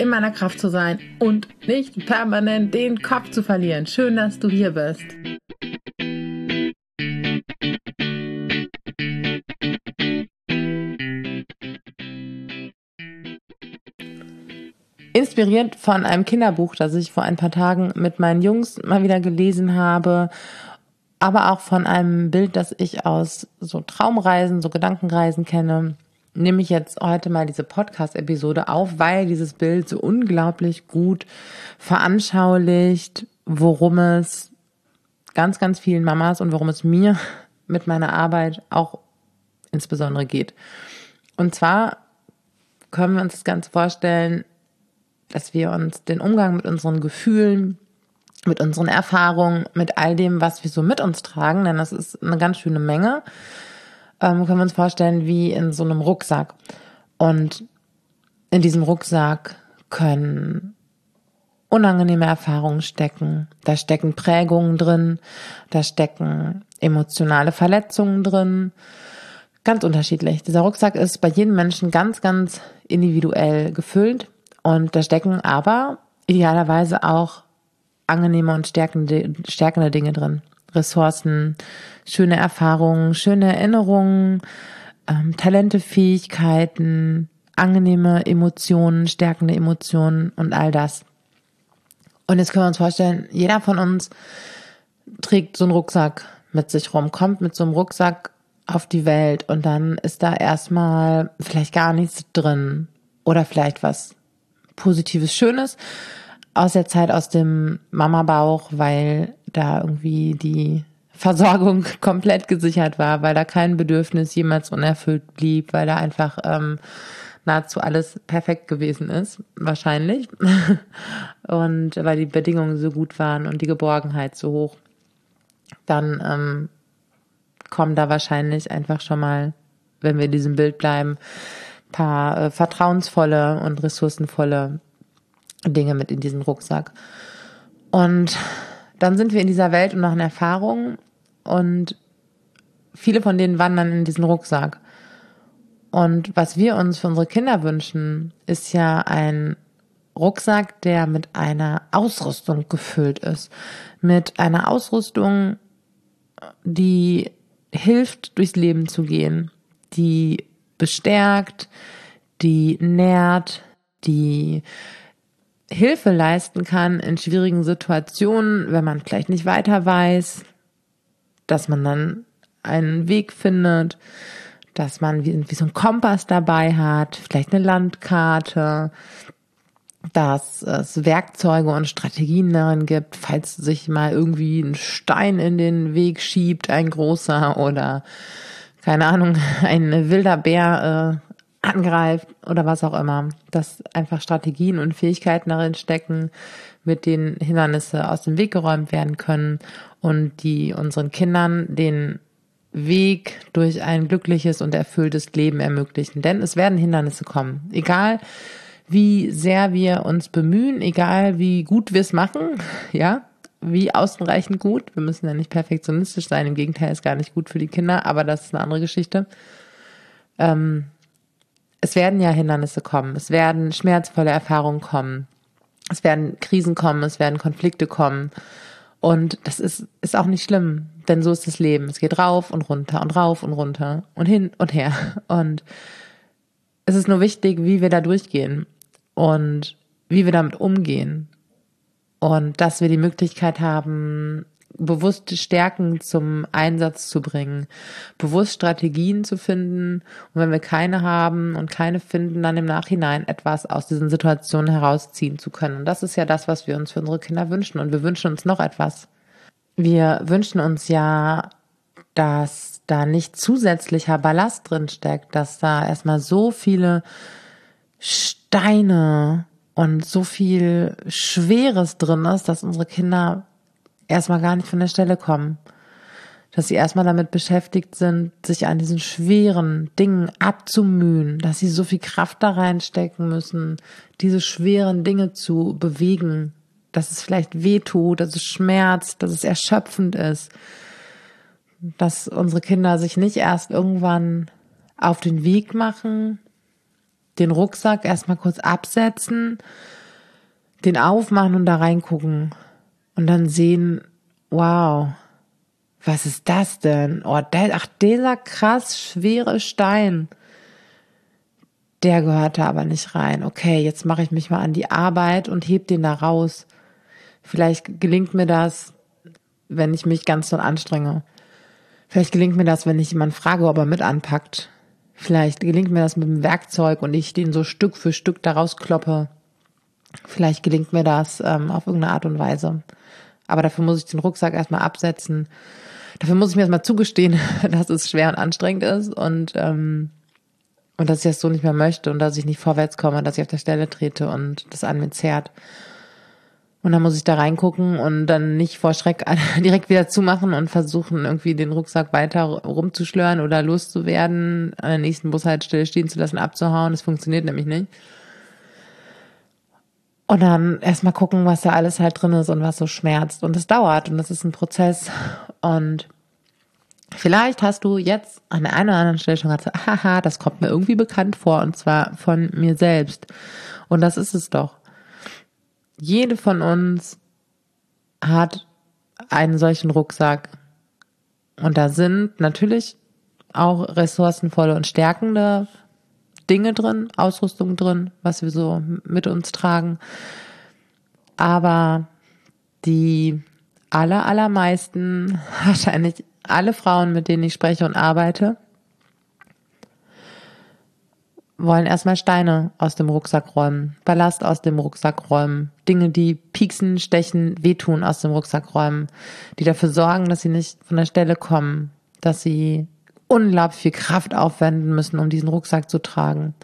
in meiner Kraft zu sein und nicht permanent den Kopf zu verlieren. Schön, dass du hier bist. Inspiriert von einem Kinderbuch, das ich vor ein paar Tagen mit meinen Jungs mal wieder gelesen habe, aber auch von einem Bild, das ich aus so Traumreisen, so Gedankenreisen kenne nehme ich jetzt heute mal diese Podcast-Episode auf, weil dieses Bild so unglaublich gut veranschaulicht, worum es ganz, ganz vielen Mamas und worum es mir mit meiner Arbeit auch insbesondere geht. Und zwar können wir uns das Ganze vorstellen, dass wir uns den Umgang mit unseren Gefühlen, mit unseren Erfahrungen, mit all dem, was wir so mit uns tragen, denn das ist eine ganz schöne Menge, ähm, können wir uns vorstellen wie in so einem Rucksack. Und in diesem Rucksack können unangenehme Erfahrungen stecken. Da stecken Prägungen drin, da stecken emotionale Verletzungen drin. Ganz unterschiedlich. Dieser Rucksack ist bei jedem Menschen ganz, ganz individuell gefüllt und da stecken aber idealerweise auch angenehme und stärkende, stärkende Dinge drin. Ressourcen, schöne Erfahrungen, schöne Erinnerungen, ähm, Talente, Fähigkeiten, angenehme Emotionen, stärkende Emotionen und all das. Und jetzt können wir uns vorstellen, jeder von uns trägt so einen Rucksack mit sich rum, kommt mit so einem Rucksack auf die Welt und dann ist da erstmal vielleicht gar nichts drin oder vielleicht was Positives, Schönes aus der Zeit aus dem Mama-Bauch, weil da irgendwie die Versorgung komplett gesichert war, weil da kein Bedürfnis jemals unerfüllt blieb, weil da einfach ähm, nahezu alles perfekt gewesen ist, wahrscheinlich. und weil die Bedingungen so gut waren und die Geborgenheit so hoch, dann ähm, kommen da wahrscheinlich einfach schon mal, wenn wir in diesem Bild bleiben, paar äh, vertrauensvolle und ressourcenvolle Dinge mit in diesen Rucksack. Und dann sind wir in dieser Welt und machen Erfahrungen und viele von denen wandern in diesen Rucksack. Und was wir uns für unsere Kinder wünschen, ist ja ein Rucksack, der mit einer Ausrüstung gefüllt ist. Mit einer Ausrüstung, die hilft, durchs Leben zu gehen, die bestärkt, die nährt, die Hilfe leisten kann in schwierigen Situationen, wenn man vielleicht nicht weiter weiß, dass man dann einen Weg findet, dass man wie, wie so ein Kompass dabei hat, vielleicht eine Landkarte, dass es Werkzeuge und Strategien darin gibt, falls sich mal irgendwie ein Stein in den Weg schiebt, ein großer oder keine Ahnung, ein wilder Bär äh, angreift oder was auch immer. Dass einfach Strategien und Fähigkeiten darin stecken, mit denen Hindernisse aus dem Weg geräumt werden können und die unseren Kindern den Weg durch ein glückliches und erfülltes Leben ermöglichen. Denn es werden Hindernisse kommen. Egal wie sehr wir uns bemühen, egal wie gut wir es machen, ja, wie außenreichend gut. Wir müssen ja nicht perfektionistisch sein. Im Gegenteil, ist gar nicht gut für die Kinder, aber das ist eine andere Geschichte. Ähm, es werden ja Hindernisse kommen, es werden schmerzvolle Erfahrungen kommen, es werden Krisen kommen, es werden Konflikte kommen. Und das ist, ist auch nicht schlimm, denn so ist das Leben. Es geht rauf und runter und rauf und runter und hin und her. Und es ist nur wichtig, wie wir da durchgehen und wie wir damit umgehen. Und dass wir die Möglichkeit haben, bewusste Stärken zum Einsatz zu bringen, bewusst Strategien zu finden und wenn wir keine haben und keine finden, dann im Nachhinein etwas aus diesen Situationen herausziehen zu können. Und das ist ja das, was wir uns für unsere Kinder wünschen und wir wünschen uns noch etwas. Wir wünschen uns ja, dass da nicht zusätzlicher Ballast drin steckt, dass da erstmal so viele Steine und so viel Schweres drin ist, dass unsere Kinder erstmal gar nicht von der Stelle kommen. Dass sie erstmal damit beschäftigt sind, sich an diesen schweren Dingen abzumühen, dass sie so viel Kraft da reinstecken müssen, diese schweren Dinge zu bewegen, dass es vielleicht weh tut, dass es schmerzt, dass es erschöpfend ist, dass unsere Kinder sich nicht erst irgendwann auf den Weg machen, den Rucksack erstmal kurz absetzen, den aufmachen und da reingucken und dann sehen, wow, was ist das denn? Oh, der, ach, dieser krass schwere Stein. Der gehört da aber nicht rein. Okay, jetzt mache ich mich mal an die Arbeit und heb den da raus. Vielleicht gelingt mir das, wenn ich mich ganz doll anstrenge. Vielleicht gelingt mir das, wenn ich jemanden frage, ob er mit anpackt. Vielleicht gelingt mir das mit dem Werkzeug und ich den so Stück für Stück daraus kloppe. Vielleicht gelingt mir das ähm, auf irgendeine Art und Weise. Aber dafür muss ich den Rucksack erstmal absetzen. Dafür muss ich mir erstmal zugestehen, dass es schwer und anstrengend ist und, ähm, und dass ich das so nicht mehr möchte und dass ich nicht vorwärts komme, dass ich auf der Stelle trete und das an mir zerrt. Und dann muss ich da reingucken und dann nicht vor Schreck direkt wieder zumachen und versuchen, irgendwie den Rucksack weiter rumzuschlören oder loszuwerden, an der nächsten Bushaltestelle stehen zu lassen, abzuhauen. Das funktioniert nämlich nicht. Und dann erstmal gucken, was da alles halt drin ist und was so schmerzt. Und es dauert und das ist ein Prozess. Und vielleicht hast du jetzt an der einen oder anderen Stelle schon gesagt, haha, das kommt mir irgendwie bekannt vor und zwar von mir selbst. Und das ist es doch jede von uns hat einen solchen Rucksack. Und da sind natürlich auch ressourcenvolle und stärkende Dinge drin, Ausrüstung drin, was wir so mit uns tragen. Aber die aller, allermeisten, wahrscheinlich alle Frauen, mit denen ich spreche und arbeite, wollen erstmal Steine aus dem Rucksack räumen, Ballast aus dem Rucksack räumen, Dinge, die pieksen, stechen, wehtun aus dem Rucksack räumen, die dafür sorgen, dass sie nicht von der Stelle kommen, dass sie unglaublich viel Kraft aufwenden müssen, um diesen Rucksack zu tragen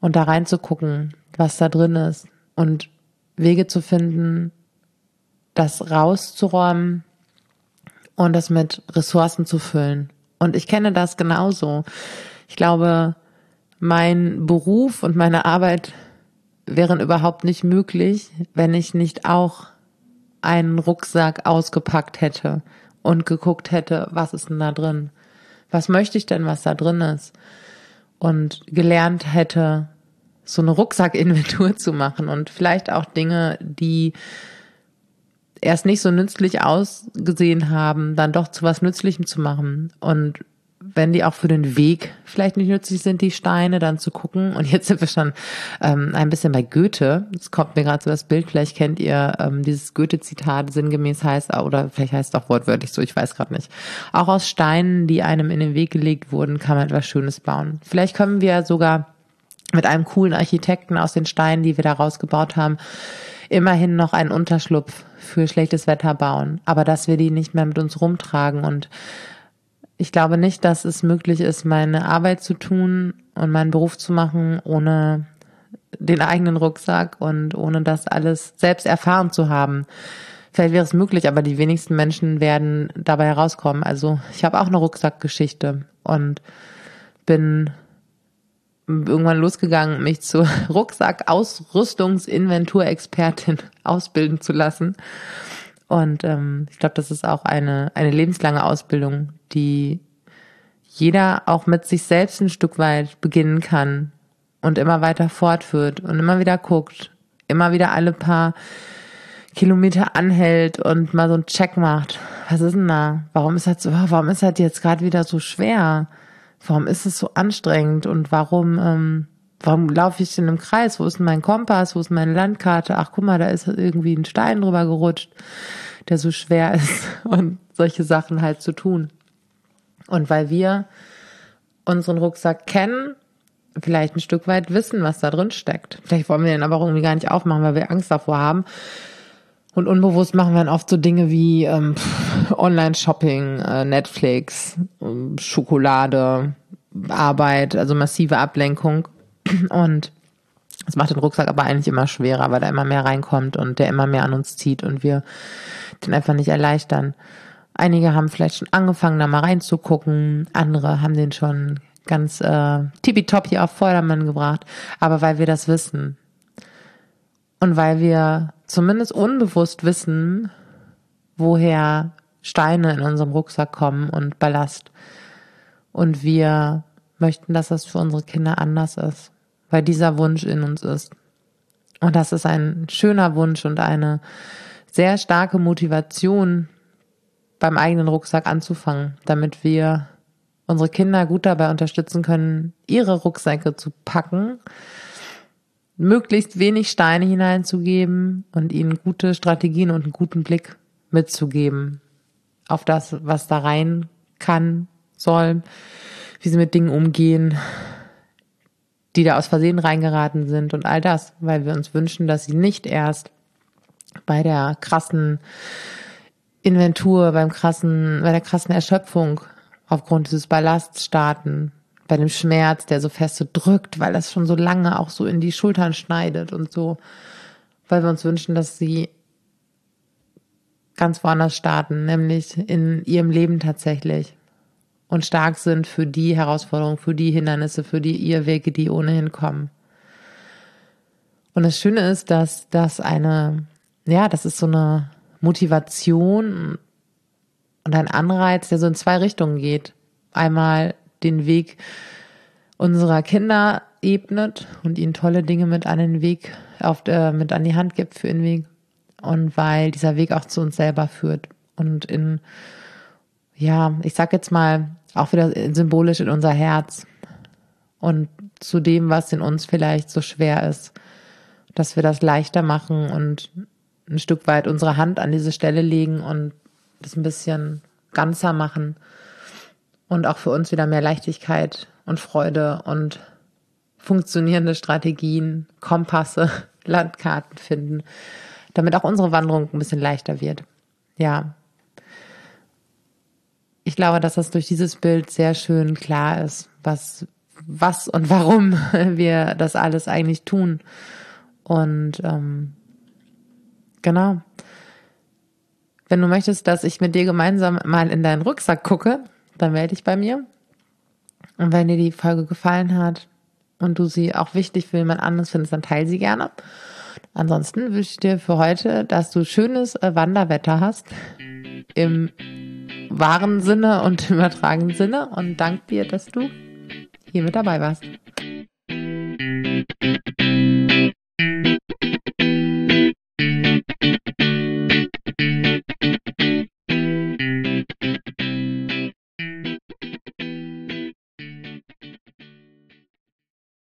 und da reinzugucken, was da drin ist und Wege zu finden, das rauszuräumen und das mit Ressourcen zu füllen. Und ich kenne das genauso. Ich glaube, mein Beruf und meine Arbeit wären überhaupt nicht möglich, wenn ich nicht auch einen Rucksack ausgepackt hätte und geguckt hätte, was ist denn da drin? Was möchte ich denn, was da drin ist? Und gelernt hätte, so eine Rucksackinventur zu machen und vielleicht auch Dinge, die erst nicht so nützlich ausgesehen haben, dann doch zu was Nützlichem zu machen. Und wenn die auch für den Weg vielleicht nicht nützlich sind, die Steine, dann zu gucken. Und jetzt sind wir schon ähm, ein bisschen bei Goethe. Es kommt mir gerade so das Bild, vielleicht kennt ihr ähm, dieses Goethe-Zitat, sinngemäß heißt, oder vielleicht heißt es auch wortwörtlich so, ich weiß gerade nicht. Auch aus Steinen, die einem in den Weg gelegt wurden, kann man etwas Schönes bauen. Vielleicht können wir sogar mit einem coolen Architekten aus den Steinen, die wir da rausgebaut haben, immerhin noch einen Unterschlupf für schlechtes Wetter bauen, aber dass wir die nicht mehr mit uns rumtragen und ich glaube nicht, dass es möglich ist, meine Arbeit zu tun und meinen Beruf zu machen, ohne den eigenen Rucksack und ohne das alles selbst erfahren zu haben. Vielleicht wäre es möglich, aber die wenigsten Menschen werden dabei herauskommen. Also ich habe auch eine Rucksackgeschichte und bin irgendwann losgegangen, mich zur Rucksack-Ausrüstungsinventurexpertin ausbilden zu lassen. Und ähm, ich glaube, das ist auch eine, eine lebenslange Ausbildung, die jeder auch mit sich selbst ein Stück weit beginnen kann und immer weiter fortführt und immer wieder guckt, immer wieder alle paar Kilometer anhält und mal so einen Check macht. Was ist denn da? Warum ist das warum ist das jetzt gerade wieder so schwer? Warum ist es so anstrengend? Und warum, ähm, warum laufe ich denn im Kreis? Wo ist denn mein Kompass? Wo ist meine Landkarte? Ach, guck mal, da ist irgendwie ein Stein drüber gerutscht, der so schwer ist. Und solche Sachen halt zu tun. Und weil wir unseren Rucksack kennen, vielleicht ein Stück weit wissen, was da drin steckt. Vielleicht wollen wir den aber irgendwie gar nicht aufmachen, weil wir Angst davor haben. Und unbewusst machen wir dann oft so Dinge wie ähm, Online-Shopping, äh, Netflix, äh, Schokolade, Arbeit, also massive Ablenkung. Und Das macht den Rucksack aber eigentlich immer schwerer, weil da immer mehr reinkommt und der immer mehr an uns zieht und wir den einfach nicht erleichtern. Einige haben vielleicht schon angefangen, da mal reinzugucken. Andere haben den schon ganz äh, tippitoppi auf Vordermann gebracht. Aber weil wir das wissen und weil wir zumindest unbewusst wissen, woher Steine in unserem Rucksack kommen und Ballast. Und wir möchten, dass das für unsere Kinder anders ist, weil dieser Wunsch in uns ist. Und das ist ein schöner Wunsch und eine sehr starke Motivation, beim eigenen Rucksack anzufangen, damit wir unsere Kinder gut dabei unterstützen können, ihre Rucksäcke zu packen, möglichst wenig Steine hineinzugeben und ihnen gute Strategien und einen guten Blick mitzugeben auf das, was da rein kann, soll, wie sie mit Dingen umgehen, die da aus Versehen reingeraten sind und all das, weil wir uns wünschen, dass sie nicht erst bei der krassen Inventur, beim krassen, bei der krassen Erschöpfung aufgrund dieses Ballasts starten, bei dem Schmerz, der so fest so drückt, weil das schon so lange auch so in die Schultern schneidet und so, weil wir uns wünschen, dass sie ganz woanders starten, nämlich in ihrem Leben tatsächlich und stark sind für die Herausforderungen, für die Hindernisse, für die Irrwege, die ohnehin kommen. Und das Schöne ist, dass das eine, ja, das ist so eine Motivation und ein Anreiz, der so in zwei Richtungen geht. Einmal den Weg unserer Kinder ebnet und ihnen tolle Dinge mit an den Weg, auf, äh, mit an die Hand gibt für den Weg. Und weil dieser Weg auch zu uns selber führt und in, ja, ich sag jetzt mal, auch wieder symbolisch in unser Herz und zu dem, was in uns vielleicht so schwer ist, dass wir das leichter machen und ein Stück weit unsere Hand an diese Stelle legen und das ein bisschen ganzer machen und auch für uns wieder mehr Leichtigkeit und Freude und funktionierende Strategien, Kompasse, Landkarten finden, damit auch unsere Wanderung ein bisschen leichter wird. Ja. Ich glaube, dass das durch dieses Bild sehr schön klar ist, was, was und warum wir das alles eigentlich tun. Und ähm, Genau. Wenn du möchtest, dass ich mit dir gemeinsam mal in deinen Rucksack gucke, dann melde dich bei mir. Und wenn dir die Folge gefallen hat und du sie auch wichtig für jemand anderes findest, dann teile sie gerne. Ansonsten wünsche ich dir für heute, dass du schönes äh, Wanderwetter hast. Im wahren Sinne und übertragenen Sinne. Und danke dir, dass du hier mit dabei warst.